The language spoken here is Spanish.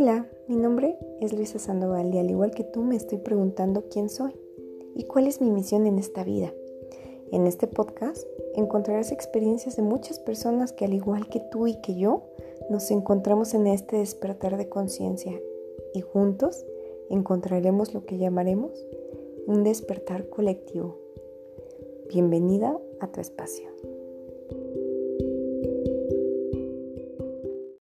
Hola, mi nombre es Luisa Sandoval y al igual que tú me estoy preguntando quién soy y cuál es mi misión en esta vida. En este podcast encontrarás experiencias de muchas personas que al igual que tú y que yo nos encontramos en este despertar de conciencia y juntos encontraremos lo que llamaremos un despertar colectivo. Bienvenida a tu espacio.